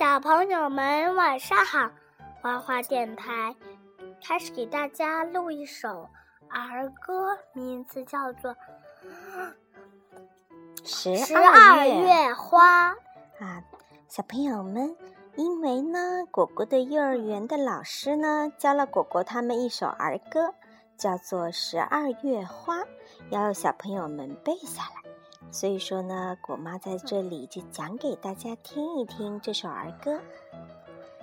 小朋友们晚上好，花花电台开始给大家录一首儿歌，名字叫做《十十二月月花》。啊，小朋友们，因为呢，果果的幼儿园的老师呢教了果果他们一首儿歌，叫做《十二月花》，要小朋友们背下来。所以说呢，果妈在这里就讲给大家听一听这首儿歌。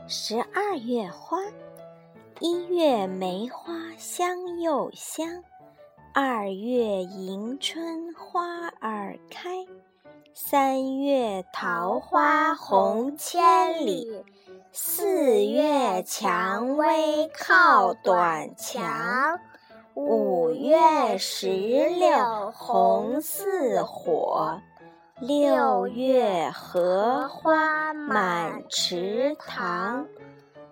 十二月花，一月梅花香又香，二月迎春花儿开，三月桃花红千里，四月蔷薇靠短墙。五月石榴红似火，六月荷花满池塘，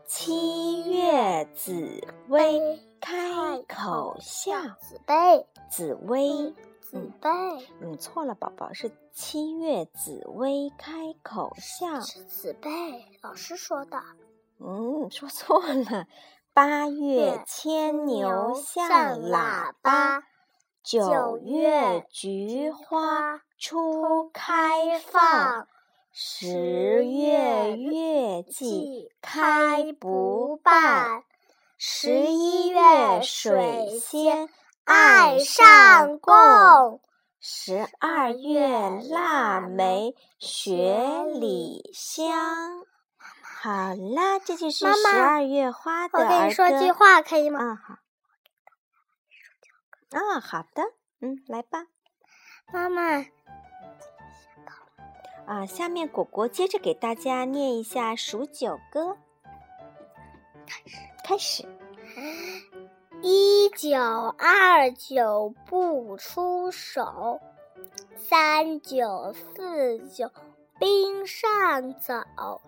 七月紫薇开口笑。紫薇，紫薇，紫薇，嗯，错了，宝宝是七月紫薇开口笑。是紫薇，老师说的。嗯，说错了。八月牵牛像喇叭，九月菊花初开放，十月月季开不办，十一月水仙爱上供，十二月腊梅雪里香。好啦，这就是十二月花的我跟你说句话，可以吗？啊好。啊，好的，嗯，来吧，妈妈。啊，下面果果接着给大家念一下数九歌。开始，开始。一九二九不出手，三九四九冰上走。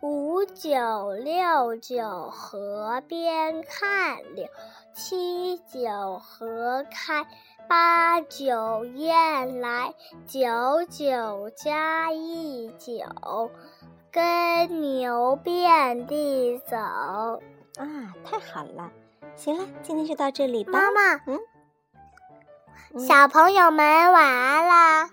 五九六九河边看柳，七九河开，八九雁来，九九加一九，耕牛遍地走。啊，太好了！行了，今天就到这里吧。妈妈，嗯，小朋友们晚安啦。